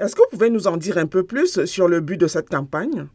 Est-ce que vous pouvez nous en dire un peu plus sur le but de cette campagne?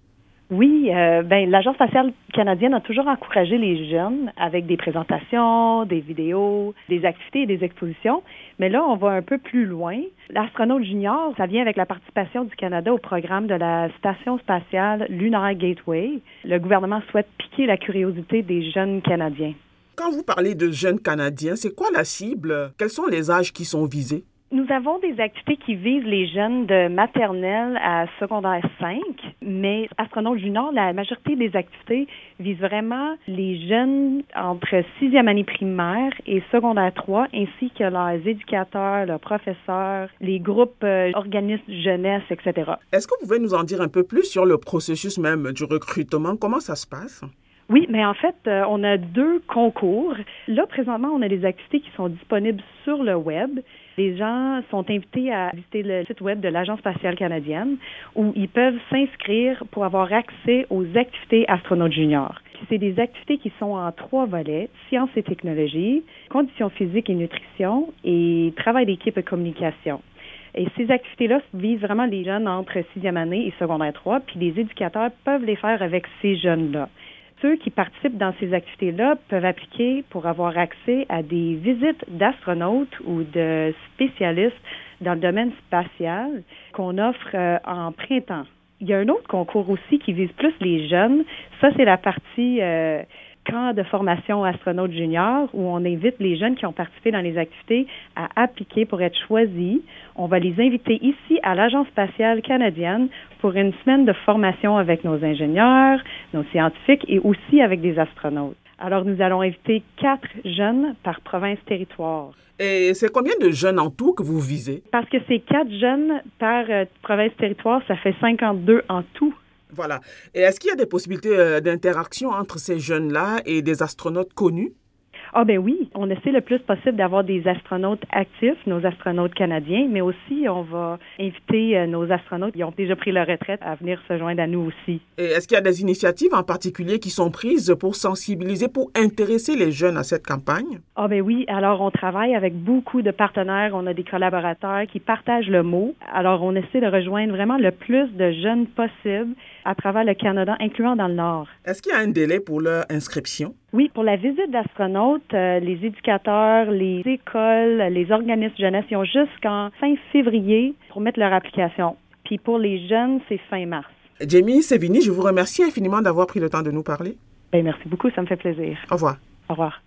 Oui, euh, ben l'Agence spatiale canadienne a toujours encouragé les jeunes avec des présentations, des vidéos, des activités et des expositions. Mais là, on va un peu plus loin. L'astronaute junior, ça vient avec la participation du Canada au programme de la Station spatiale Lunar Gateway. Le gouvernement souhaite piquer la curiosité des jeunes Canadiens. Quand vous parlez de jeunes Canadiens, c'est quoi la cible? Quels sont les âges qui sont visés? Nous avons des activités qui visent les jeunes de maternelle à secondaire 5, mais Astronaute Junior, la majorité des activités visent vraiment les jeunes entre sixième année primaire et secondaire 3, ainsi que leurs éducateurs, leurs professeurs, les groupes euh, organismes jeunesse, etc. Est-ce que vous pouvez nous en dire un peu plus sur le processus même du recrutement? Comment ça se passe? Oui, mais en fait, euh, on a deux concours. Là, présentement, on a des activités qui sont disponibles sur le web. Les gens sont invités à visiter le site web de l'Agence spatiale canadienne où ils peuvent s'inscrire pour avoir accès aux activités astronautes juniors. C'est des activités qui sont en trois volets, sciences et technologies, conditions physiques et nutrition et travail d'équipe et communication. Et ces activités-là visent vraiment les jeunes entre sixième année et secondaire 3, puis les éducateurs peuvent les faire avec ces jeunes-là. Ceux qui participent dans ces activités-là peuvent appliquer pour avoir accès à des visites d'astronautes ou de spécialistes dans le domaine spatial qu'on offre euh, en printemps. Il y a un autre concours aussi qui vise plus les jeunes. Ça, c'est la partie euh, camp de formation astronaute junior où on invite les jeunes qui ont participé dans les activités à appliquer pour être choisis. On va les inviter ici à l'Agence spatiale canadienne pour une semaine de formation avec nos ingénieurs, nos scientifiques et aussi avec des astronautes. Alors, nous allons inviter quatre jeunes par province-territoire. Et c'est combien de jeunes en tout que vous visez? Parce que c'est quatre jeunes par euh, province-territoire, ça fait 52 en tout. Voilà. Et est-ce qu'il y a des possibilités euh, d'interaction entre ces jeunes-là et des astronautes connus? Ah ben oui, on essaie le plus possible d'avoir des astronautes actifs, nos astronautes canadiens, mais aussi on va inviter euh, nos astronautes qui ont déjà pris leur retraite à venir se joindre à nous aussi. Et est-ce qu'il y a des initiatives en particulier qui sont prises pour sensibiliser, pour intéresser les jeunes à cette campagne? Ah ben oui, alors on travaille avec beaucoup de partenaires, on a des collaborateurs qui partagent le mot. Alors on essaie de rejoindre vraiment le plus de jeunes possible à travers le Canada, incluant dans le Nord. Est-ce qu'il y a un délai pour leur inscription? Oui, pour la visite d'astronautes, euh, les éducateurs, les écoles, les organismes jeunesse, ils ont jusqu'en fin février pour mettre leur application. Puis pour les jeunes, c'est fin mars. Jamie Sevigny, je vous remercie infiniment d'avoir pris le temps de nous parler. Bien, merci beaucoup, ça me fait plaisir. Au revoir. Au revoir.